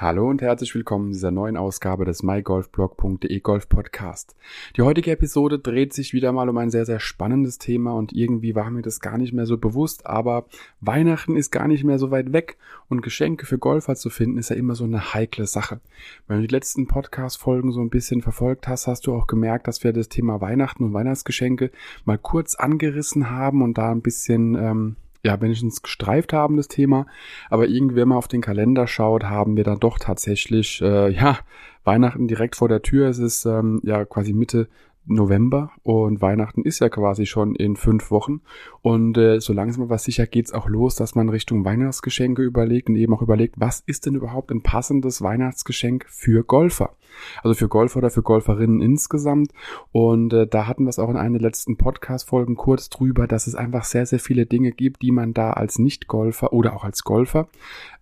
Hallo und herzlich willkommen in dieser neuen Ausgabe des mygolfblog.de Golf Podcast. Die heutige Episode dreht sich wieder mal um ein sehr, sehr spannendes Thema und irgendwie war mir das gar nicht mehr so bewusst, aber Weihnachten ist gar nicht mehr so weit weg und Geschenke für Golfer zu finden ist ja immer so eine heikle Sache. Wenn du die letzten Podcast-Folgen so ein bisschen verfolgt hast, hast du auch gemerkt, dass wir das Thema Weihnachten und Weihnachtsgeschenke mal kurz angerissen haben und da ein bisschen, ähm, ja, wenigstens gestreift haben, das Thema. Aber irgendwie, wenn man auf den Kalender schaut, haben wir dann doch tatsächlich, äh, ja, Weihnachten direkt vor der Tür. Es ist ähm, ja quasi Mitte November und Weihnachten ist ja quasi schon in fünf Wochen. Und äh, so langsam aber sicher geht's auch los, dass man Richtung Weihnachtsgeschenke überlegt und eben auch überlegt, was ist denn überhaupt ein passendes Weihnachtsgeschenk für Golfer? Also für Golfer oder für Golferinnen insgesamt. Und äh, da hatten wir es auch in einer der letzten Podcast-Folgen kurz drüber, dass es einfach sehr, sehr viele Dinge gibt, die man da als Nicht-Golfer oder auch als Golfer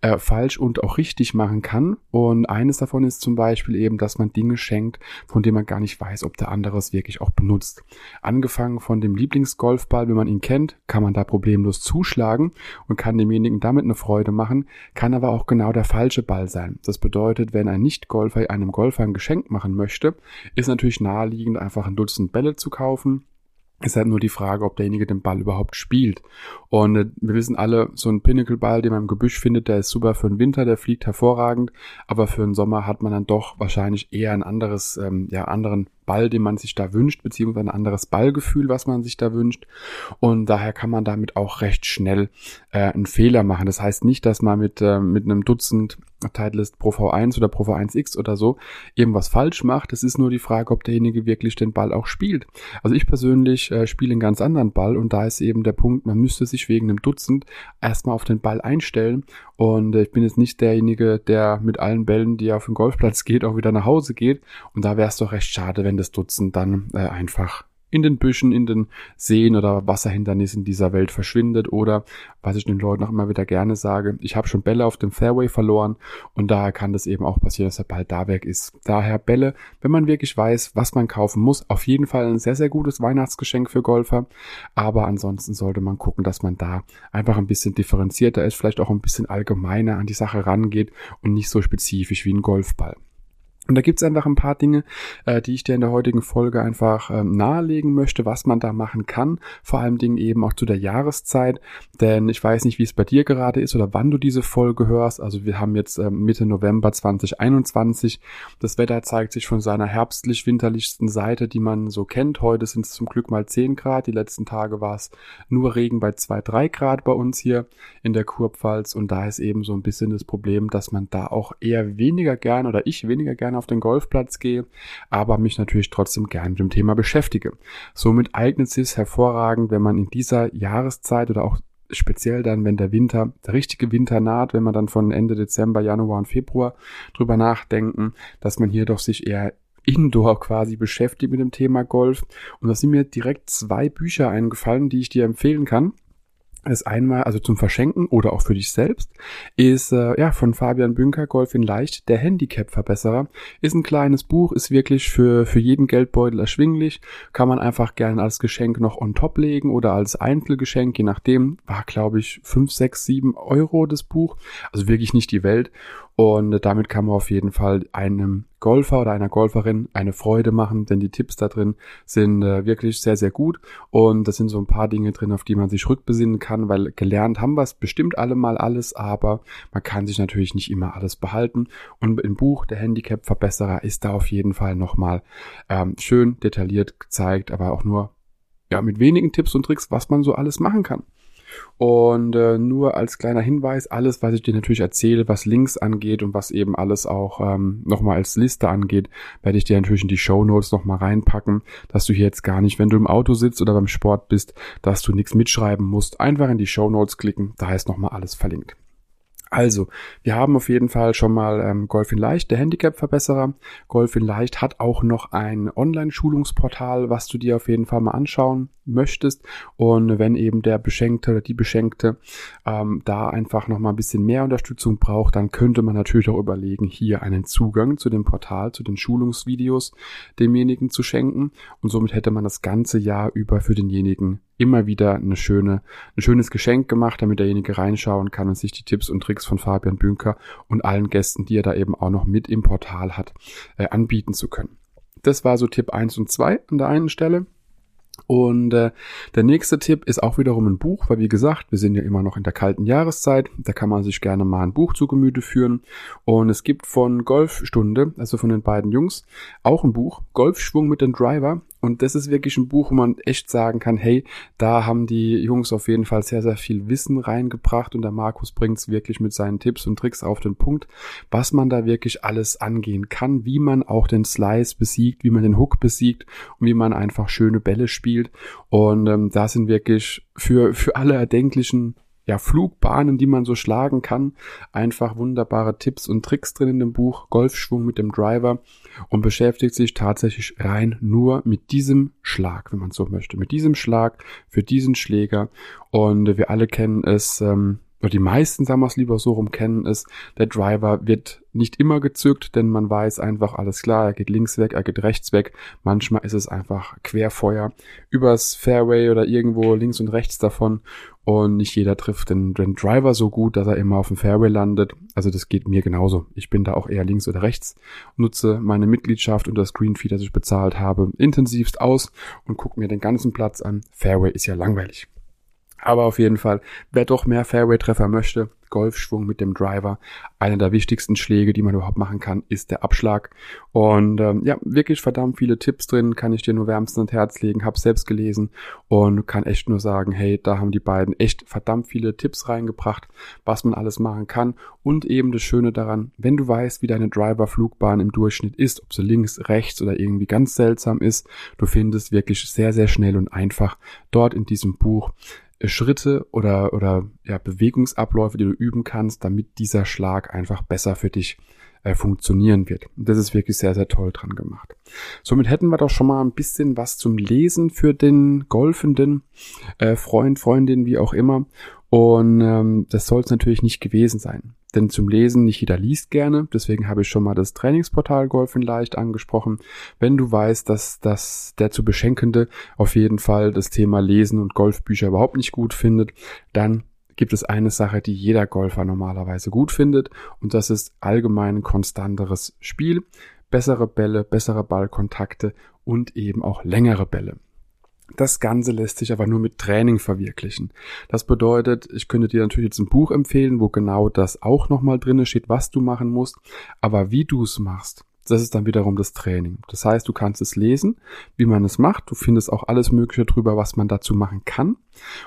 äh, falsch und auch richtig machen kann. Und eines davon ist zum Beispiel eben, dass man Dinge schenkt, von denen man gar nicht weiß, ob der andere es wirklich auch benutzt. Angefangen von dem Lieblingsgolfball, wenn man ihn kennt, kann man da problemlos zuschlagen und kann demjenigen damit eine Freude machen, kann aber auch genau der falsche Ball sein. Das bedeutet, wenn ein Nicht-Golfer einem Golfer ein Geschenk machen möchte, ist natürlich naheliegend, einfach ein Dutzend Bälle zu kaufen, ist halt nur die Frage, ob derjenige den Ball überhaupt spielt. Und äh, wir wissen alle, so ein Pinnacle-Ball, den man im Gebüsch findet, der ist super für den Winter, der fliegt hervorragend, aber für den Sommer hat man dann doch wahrscheinlich eher ein anderes, ähm, ja, anderen Ball, den man sich da wünscht, beziehungsweise ein anderes Ballgefühl, was man sich da wünscht. Und daher kann man damit auch recht schnell äh, einen Fehler machen. Das heißt nicht, dass man mit, äh, mit einem Dutzend Titleist Pro V1 oder Pro V1X oder so irgendwas falsch macht. Es ist nur die Frage, ob derjenige wirklich den Ball auch spielt. Also ich persönlich äh, spiele einen ganz anderen Ball und da ist eben der Punkt, man müsste sich wegen einem Dutzend erstmal auf den Ball einstellen und äh, ich bin jetzt nicht derjenige, der mit allen Bällen, die auf den Golfplatz geht, auch wieder nach Hause geht und da wäre es doch recht schade, wenn das Dutzend dann äh, einfach in den Büschen, in den Seen oder Wasserhindernissen dieser Welt verschwindet oder, was ich den Leuten auch immer wieder gerne sage, ich habe schon Bälle auf dem Fairway verloren und daher kann das eben auch passieren, dass der Ball da weg ist. Daher Bälle, wenn man wirklich weiß, was man kaufen muss, auf jeden Fall ein sehr, sehr gutes Weihnachtsgeschenk für Golfer, aber ansonsten sollte man gucken, dass man da einfach ein bisschen differenzierter ist, vielleicht auch ein bisschen allgemeiner an die Sache rangeht und nicht so spezifisch wie ein Golfball. Und da gibt's einfach ein paar Dinge, äh, die ich dir in der heutigen Folge einfach ähm, nahelegen möchte, was man da machen kann. Vor allem Dingen eben auch zu der Jahreszeit. Denn ich weiß nicht, wie es bei dir gerade ist oder wann du diese Folge hörst. Also wir haben jetzt ähm, Mitte November 2021. Das Wetter zeigt sich von seiner herbstlich-winterlichsten Seite, die man so kennt. Heute sind es zum Glück mal 10 Grad. Die letzten Tage war es nur Regen bei 2, 3 Grad bei uns hier in der Kurpfalz. Und da ist eben so ein bisschen das Problem, dass man da auch eher weniger gern oder ich weniger gerne auf den Golfplatz gehe, aber mich natürlich trotzdem gern mit dem Thema beschäftige. Somit eignet es sich hervorragend, wenn man in dieser Jahreszeit oder auch speziell dann, wenn der Winter, der richtige Winter naht, wenn man dann von Ende Dezember, Januar und Februar drüber nachdenken, dass man hier doch sich eher Indoor quasi beschäftigt mit dem Thema Golf. Und da sind mir direkt zwei Bücher eingefallen, die ich dir empfehlen kann ist einmal, also zum Verschenken oder auch für dich selbst, ist äh, ja von Fabian Bünker Golf in Leicht, der Handicap-Verbesserer. Ist ein kleines Buch, ist wirklich für, für jeden Geldbeutel erschwinglich. Kann man einfach gerne als Geschenk noch on top legen oder als Einzelgeschenk, je nachdem. War, glaube ich, 5, 6, 7 Euro das Buch. Also wirklich nicht die Welt. Und damit kann man auf jeden Fall einem Golfer oder einer Golferin eine Freude machen, denn die Tipps da drin sind äh, wirklich sehr, sehr gut. Und das sind so ein paar Dinge drin, auf die man sich rückbesinnen kann, weil gelernt haben wir es bestimmt alle mal alles, aber man kann sich natürlich nicht immer alles behalten. Und im Buch Der Handicap-Verbesserer ist da auf jeden Fall nochmal ähm, schön detailliert gezeigt, aber auch nur ja, mit wenigen Tipps und Tricks, was man so alles machen kann. Und äh, nur als kleiner Hinweis, alles, was ich dir natürlich erzähle, was Links angeht und was eben alles auch ähm, nochmal als Liste angeht, werde ich dir natürlich in die Show Notes nochmal reinpacken, dass du hier jetzt gar nicht, wenn du im Auto sitzt oder beim Sport bist, dass du nichts mitschreiben musst. Einfach in die Show Notes klicken, da ist nochmal alles verlinkt. Also, wir haben auf jeden Fall schon mal ähm, Golf in Leicht, der Handicap-Verbesserer. Golf in Leicht hat auch noch ein Online-Schulungsportal, was du dir auf jeden Fall mal anschauen möchtest. Und wenn eben der Beschenkte oder die Beschenkte ähm, da einfach noch mal ein bisschen mehr Unterstützung braucht, dann könnte man natürlich auch überlegen, hier einen Zugang zu dem Portal, zu den Schulungsvideos demjenigen zu schenken. Und somit hätte man das ganze Jahr über für denjenigen immer wieder eine schöne, ein schönes Geschenk gemacht, damit derjenige reinschauen kann und sich die Tipps und Tricks von Fabian Bünker und allen Gästen, die er da eben auch noch mit im Portal hat, äh, anbieten zu können. Das war so Tipp 1 und 2 an der einen Stelle. Und äh, der nächste Tipp ist auch wiederum ein Buch, weil wie gesagt, wir sind ja immer noch in der kalten Jahreszeit. Da kann man sich gerne mal ein Buch zu Gemüte führen. Und es gibt von Golfstunde, also von den beiden Jungs, auch ein Buch, Golfschwung mit dem Driver. Und das ist wirklich ein Buch, wo man echt sagen kann, hey, da haben die Jungs auf jeden Fall sehr, sehr viel Wissen reingebracht und der Markus bringt es wirklich mit seinen Tipps und Tricks auf den Punkt, was man da wirklich alles angehen kann, wie man auch den Slice besiegt, wie man den Hook besiegt und wie man einfach schöne Bälle spielt. Und ähm, da sind wirklich für, für alle erdenklichen ja, Flugbahnen, die man so schlagen kann. Einfach wunderbare Tipps und Tricks drin in dem Buch Golfschwung mit dem Driver und beschäftigt sich tatsächlich rein nur mit diesem Schlag, wenn man so möchte. Mit diesem Schlag für diesen Schläger. Und wir alle kennen es, ähm, oder die meisten, sagen wir es lieber so rum, kennen es, der Driver wird nicht immer gezückt, denn man weiß einfach, alles klar, er geht links weg, er geht rechts weg. Manchmal ist es einfach Querfeuer übers Fairway oder irgendwo links und rechts davon und nicht jeder trifft den, den Driver so gut, dass er immer auf dem Fairway landet. Also das geht mir genauso. Ich bin da auch eher links oder rechts, nutze meine Mitgliedschaft und das Greenfeed, das ich bezahlt habe, intensivst aus und gucke mir den ganzen Platz an. Fairway ist ja langweilig. Aber auf jeden Fall, wer doch mehr Fairway-Treffer möchte, Golfschwung mit dem Driver. Einer der wichtigsten Schläge, die man überhaupt machen kann, ist der Abschlag. Und ähm, ja, wirklich verdammt viele Tipps drin, kann ich dir nur wärmstens ans Herz legen, habe selbst gelesen und kann echt nur sagen, hey, da haben die beiden echt verdammt viele Tipps reingebracht, was man alles machen kann. Und eben das Schöne daran, wenn du weißt, wie deine Driver-Flugbahn im Durchschnitt ist, ob sie links, rechts oder irgendwie ganz seltsam ist, du findest wirklich sehr, sehr schnell und einfach dort in diesem Buch Schritte oder, oder ja, Bewegungsabläufe, die du üben kannst, damit dieser Schlag einfach besser für dich äh, funktionieren wird. Und das ist wirklich sehr, sehr toll dran gemacht. Somit hätten wir doch schon mal ein bisschen was zum Lesen für den Golfenden, äh, Freund, Freundin, wie auch immer. Und ähm, das soll es natürlich nicht gewesen sein. Denn zum Lesen, nicht jeder liest gerne, deswegen habe ich schon mal das Trainingsportal Golf in Leicht angesprochen. Wenn du weißt, dass, dass der zu Beschenkende auf jeden Fall das Thema Lesen und Golfbücher überhaupt nicht gut findet, dann gibt es eine Sache, die jeder Golfer normalerweise gut findet und das ist allgemein konstanteres Spiel, bessere Bälle, bessere Ballkontakte und eben auch längere Bälle. Das Ganze lässt sich aber nur mit Training verwirklichen. Das bedeutet, ich könnte dir natürlich jetzt ein Buch empfehlen, wo genau das auch nochmal drinne steht, was du machen musst. Aber wie du es machst, das ist dann wiederum das Training. Das heißt, du kannst es lesen, wie man es macht. Du findest auch alles Mögliche drüber, was man dazu machen kann.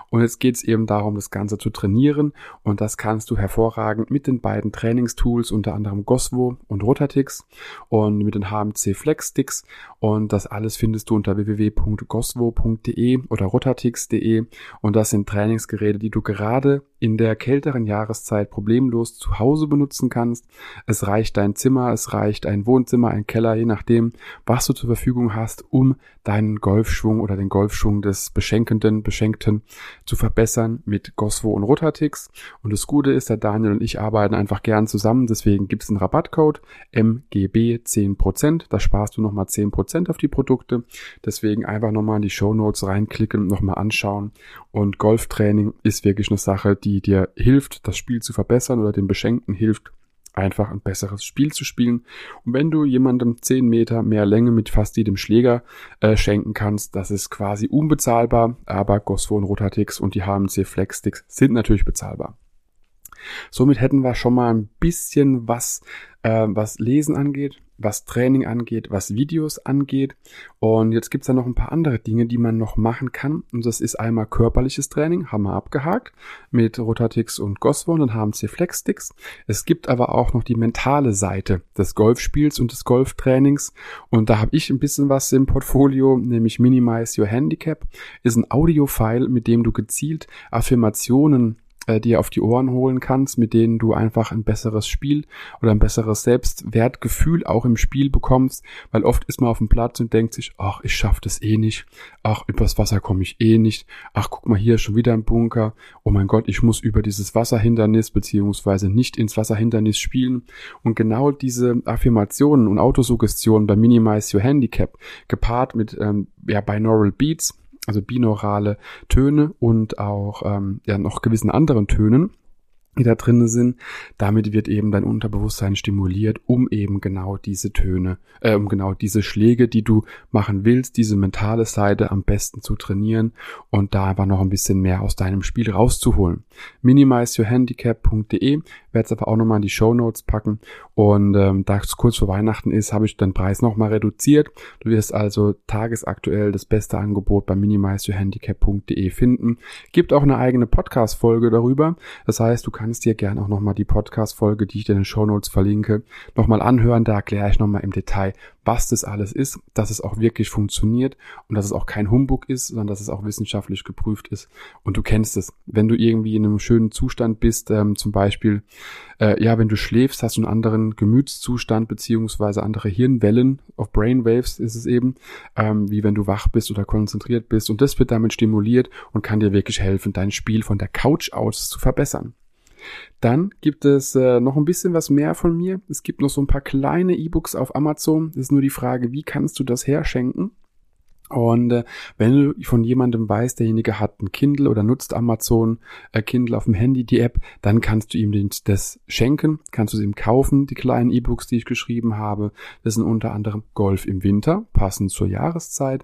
Und jetzt geht es eben darum, das Ganze zu trainieren. Und das kannst du hervorragend mit den beiden Trainingstools, unter anderem Goswo und Rotatix und mit den HMC Flex Sticks. Und das alles findest du unter www.goswo.de oder rotatix.de. Und das sind Trainingsgeräte, die du gerade in der kälteren Jahreszeit problemlos zu Hause benutzen kannst. Es reicht dein Zimmer, es reicht ein Wohnzimmer, ein Keller, je nachdem, was du zur Verfügung hast, um deinen Golfschwung oder den Golfschwung des Beschenkenden, Beschenkten zu verbessern mit Goswo und Rotatix. Und das Gute ist, der Daniel und ich arbeiten einfach gern zusammen, deswegen gibt es einen Rabattcode MGB 10%. Da sparst du nochmal 10% auf die Produkte. Deswegen einfach nochmal in die Show Notes reinklicken nochmal anschauen. Und Golftraining ist wirklich eine Sache, die dir hilft, das Spiel zu verbessern oder dem Beschenkten hilft, einfach ein besseres Spiel zu spielen. Und wenn du jemandem 10 Meter mehr Länge mit fast jedem Schläger äh, schenken kannst, das ist quasi unbezahlbar, aber Gosfo und Rotatix und die HMC Flex Sticks sind natürlich bezahlbar. Somit hätten wir schon mal ein bisschen was, äh, was Lesen angeht, was Training angeht, was Videos angeht. Und jetzt gibt's da noch ein paar andere Dinge, die man noch machen kann. Und das ist einmal körperliches Training, haben wir abgehakt, mit Rotatix und Goswo und HMC Flexsticks. Es gibt aber auch noch die mentale Seite des Golfspiels und des Golftrainings. Und da habe ich ein bisschen was im Portfolio, nämlich Minimize Your Handicap. Ist ein Audiofile, mit dem du gezielt Affirmationen äh, dir auf die Ohren holen kannst, mit denen du einfach ein besseres Spiel oder ein besseres Selbstwertgefühl auch im Spiel bekommst, weil oft ist man auf dem Platz und denkt sich, ach, ich schaff das eh nicht, ach, übers Wasser komme ich eh nicht, ach, guck mal hier, schon wieder ein Bunker, oh mein Gott, ich muss über dieses Wasserhindernis beziehungsweise nicht ins Wasserhindernis spielen. Und genau diese Affirmationen und Autosuggestionen bei Minimize Your Handicap gepaart mit ähm, ja, Binaural Beats, also binaurale Töne und auch ähm, ja noch gewissen anderen Tönen die da drinne sind. Damit wird eben dein Unterbewusstsein stimuliert, um eben genau diese Töne, äh, um genau diese Schläge, die du machen willst, diese mentale Seite am besten zu trainieren und da einfach noch ein bisschen mehr aus deinem Spiel rauszuholen. Minimizeyourhandicap.de werde es aber auch nochmal in die Show Notes packen und ähm, da es kurz vor Weihnachten ist, habe ich den Preis nochmal reduziert. Du wirst also tagesaktuell das beste Angebot bei minimizeyourhandicap.de finden. Gibt auch eine eigene Podcast-Folge darüber. Das heißt, du kannst dir gerne auch nochmal die Podcast-Folge, die ich dir in den Show Notes verlinke, nochmal anhören. Da erkläre ich nochmal im Detail, was das alles ist, dass es auch wirklich funktioniert und dass es auch kein Humbug ist, sondern dass es auch wissenschaftlich geprüft ist. Und du kennst es. Wenn du irgendwie in einem schönen Zustand bist, ähm, zum Beispiel, äh, ja, wenn du schläfst, hast du einen anderen Gemütszustand beziehungsweise andere Hirnwellen, auf Brainwaves ist es eben, ähm, wie wenn du wach bist oder konzentriert bist. Und das wird damit stimuliert und kann dir wirklich helfen, dein Spiel von der Couch aus zu verbessern. Dann gibt es äh, noch ein bisschen was mehr von mir. Es gibt noch so ein paar kleine E-Books auf Amazon. Es ist nur die Frage, wie kannst du das herschenken? Und äh, wenn du von jemandem weißt, derjenige hat ein Kindle oder nutzt Amazon äh, Kindle auf dem Handy, die App, dann kannst du ihm das schenken, kannst du es ihm kaufen, die kleinen E-Books, die ich geschrieben habe. Das sind unter anderem Golf im Winter, passend zur Jahreszeit.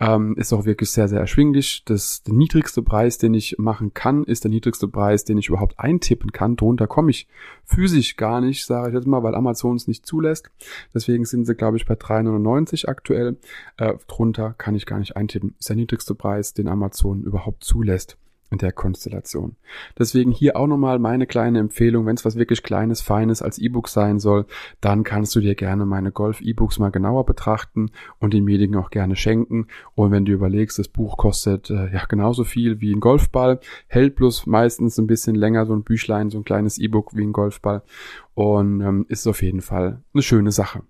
Ähm, ist auch wirklich sehr, sehr erschwinglich. Das, der niedrigste Preis, den ich machen kann, ist der niedrigste Preis, den ich überhaupt eintippen kann. Drunter komme ich physisch gar nicht, sage ich jetzt mal, weil Amazon es nicht zulässt. Deswegen sind sie, glaube ich, bei 3,99 aktuell. Äh, drunter kann kann ich gar nicht eintippen. Ist der niedrigste Preis, den Amazon überhaupt zulässt in der Konstellation. Deswegen hier auch nochmal meine kleine Empfehlung, wenn es was wirklich Kleines, Feines als E-Book sein soll, dann kannst du dir gerne meine Golf-E-Books mal genauer betrachten und den Medien auch gerne schenken. Und wenn du überlegst, das Buch kostet äh, ja genauso viel wie ein Golfball, hält bloß meistens ein bisschen länger so ein Büchlein, so ein kleines E-Book wie ein Golfball und ähm, ist auf jeden Fall eine schöne Sache.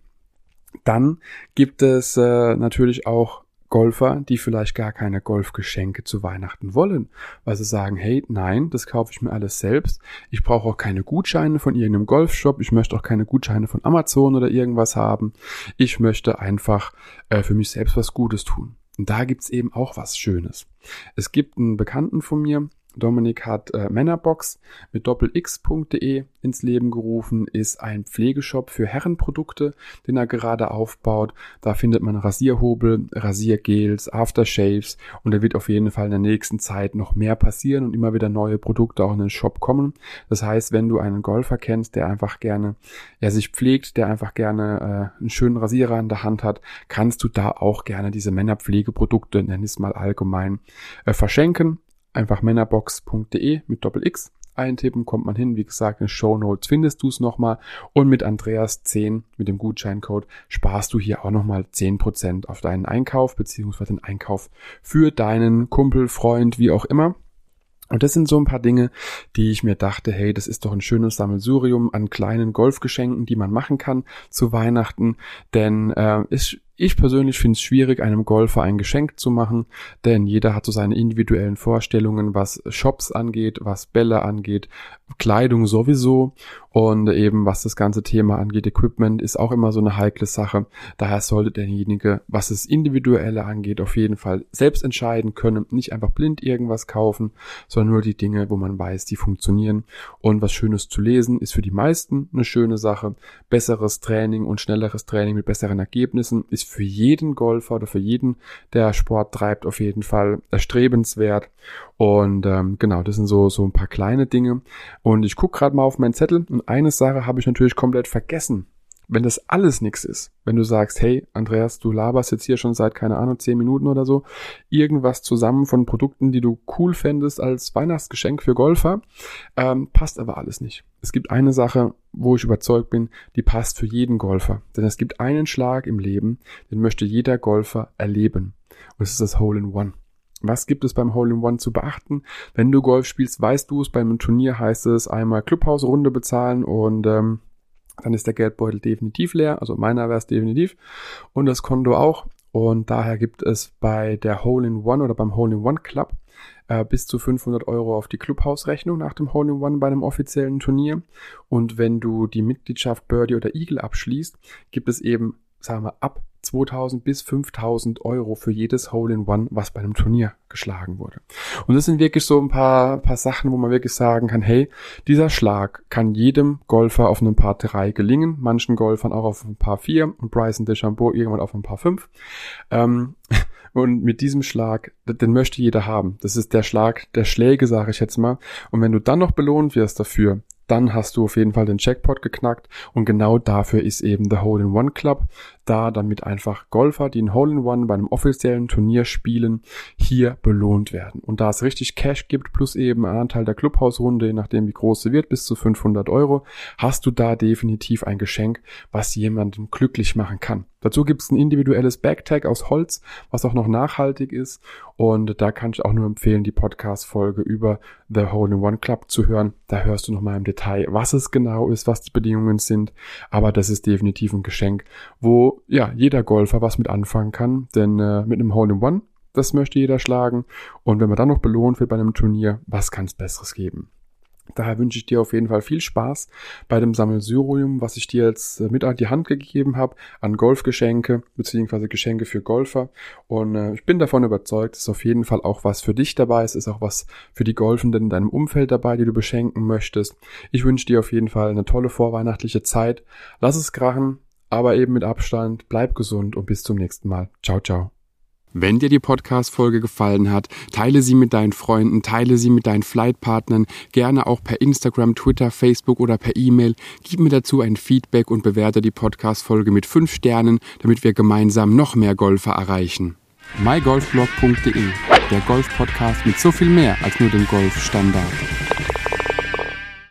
Dann gibt es äh, natürlich auch Golfer, die vielleicht gar keine Golfgeschenke zu Weihnachten wollen, weil sie sagen, hey, nein, das kaufe ich mir alles selbst. Ich brauche auch keine Gutscheine von irgendeinem Golfshop. Ich möchte auch keine Gutscheine von Amazon oder irgendwas haben. Ich möchte einfach äh, für mich selbst was Gutes tun. Und da gibt's eben auch was Schönes. Es gibt einen Bekannten von mir, Dominik hat äh, Männerbox mit doppelx.de ins Leben gerufen, ist ein Pflegeshop für Herrenprodukte, den er gerade aufbaut. Da findet man Rasierhobel, Rasiergels, Aftershaves und da wird auf jeden Fall in der nächsten Zeit noch mehr passieren und immer wieder neue Produkte auch in den Shop kommen. Das heißt, wenn du einen Golfer kennst, der einfach gerne, ja, sich pflegt, der einfach gerne äh, einen schönen Rasierer in der Hand hat, kannst du da auch gerne diese Männerpflegeprodukte, nenn es mal allgemein, äh, verschenken einfach männerbox.de mit Doppel X eintippen, kommt man hin. Wie gesagt, in Show Notes findest du es nochmal. Und mit Andreas 10, mit dem Gutscheincode, sparst du hier auch nochmal 10% auf deinen Einkauf, beziehungsweise den Einkauf für deinen Kumpel, Freund, wie auch immer. Und das sind so ein paar Dinge, die ich mir dachte, hey, das ist doch ein schönes Sammelsurium an kleinen Golfgeschenken, die man machen kann zu Weihnachten. Denn äh, ist ich persönlich finde es schwierig, einem Golfer ein Geschenk zu machen, denn jeder hat so seine individuellen Vorstellungen, was Shops angeht, was Bälle angeht, Kleidung sowieso und eben was das ganze Thema angeht, Equipment ist auch immer so eine heikle Sache. Daher sollte derjenige, was das Individuelle angeht, auf jeden Fall selbst entscheiden können, nicht einfach blind irgendwas kaufen, sondern nur die Dinge, wo man weiß, die funktionieren. Und was Schönes zu lesen ist für die meisten eine schöne Sache. Besseres Training und schnelleres Training mit besseren Ergebnissen ist für jeden Golfer oder für jeden, der Sport treibt, auf jeden Fall erstrebenswert. Und ähm, genau, das sind so, so ein paar kleine Dinge. Und ich gucke gerade mal auf meinen Zettel und eine Sache habe ich natürlich komplett vergessen. Wenn das alles nichts ist, wenn du sagst, hey, Andreas, du laberst jetzt hier schon seit, keine Ahnung, zehn Minuten oder so, irgendwas zusammen von Produkten, die du cool fändest als Weihnachtsgeschenk für Golfer, ähm, passt aber alles nicht. Es gibt eine Sache, wo ich überzeugt bin, die passt für jeden Golfer. Denn es gibt einen Schlag im Leben, den möchte jeder Golfer erleben. Und es ist das Hole in One. Was gibt es beim Hole-in-One zu beachten? Wenn du Golf spielst, weißt du es, beim Turnier heißt es einmal Clubhausrunde bezahlen und ähm, dann ist der Geldbeutel definitiv leer, also meiner wäre es definitiv und das Konto auch. Und daher gibt es bei der Hole-in-One oder beim Hole-in-One Club äh, bis zu 500 Euro auf die Clubhausrechnung nach dem Hole-in-One bei einem offiziellen Turnier. Und wenn du die Mitgliedschaft Birdie oder Eagle abschließt, gibt es eben, sagen wir, ab 2000 bis 5000 Euro für jedes Hole-in-One, was bei einem Turnier geschlagen wurde. Und das sind wirklich so ein paar, paar Sachen, wo man wirklich sagen kann, hey, dieser Schlag kann jedem Golfer auf einem Paar 3 gelingen, manchen Golfern auch auf ein Paar 4 und Bryson DeChambeau irgendwann auf ein Paar 5. Ähm, und mit diesem Schlag, den möchte jeder haben. Das ist der Schlag der Schläge, sage ich jetzt mal. Und wenn du dann noch belohnt wirst dafür, dann hast du auf jeden Fall den Jackpot geknackt. Und genau dafür ist eben der Hole-in-One Club da, damit einfach Golfer, die ein Hole-in-One bei einem offiziellen Turnier spielen, hier belohnt werden. Und da es richtig Cash gibt, plus eben ein Anteil der Clubhausrunde, je nachdem wie groß sie wird, bis zu 500 Euro, hast du da definitiv ein Geschenk, was jemanden glücklich machen kann. Dazu gibt es ein individuelles Backtag aus Holz, was auch noch nachhaltig ist. Und da kann ich auch nur empfehlen, die Podcast-Folge über The Hole in One Club zu hören. Da hörst du nochmal im Detail, was es genau ist, was die Bedingungen sind. Aber das ist definitiv ein Geschenk, wo ja jeder Golfer was mit anfangen kann. Denn äh, mit einem Hole in One, das möchte jeder schlagen. Und wenn man dann noch belohnt wird bei einem Turnier, was kann es Besseres geben? Daher wünsche ich dir auf jeden Fall viel Spaß bei dem Sammelsurium, was ich dir jetzt äh, mit an die Hand gegeben habe, an Golfgeschenke beziehungsweise Geschenke für Golfer. Und äh, ich bin davon überzeugt, es ist auf jeden Fall auch was für dich dabei, es ist auch was für die Golfenden in deinem Umfeld dabei, die du beschenken möchtest. Ich wünsche dir auf jeden Fall eine tolle vorweihnachtliche Zeit. Lass es krachen, aber eben mit Abstand. Bleib gesund und bis zum nächsten Mal. Ciao, ciao. Wenn dir die Podcast-Folge gefallen hat, teile sie mit deinen Freunden, teile sie mit deinen Flightpartnern, gerne auch per Instagram, Twitter, Facebook oder per E-Mail. Gib mir dazu ein Feedback und bewerte die Podcast-Folge mit 5 Sternen, damit wir gemeinsam noch mehr Golfer erreichen. mygolfblog.de, der Golf-Podcast mit so viel mehr als nur dem Golfstandard.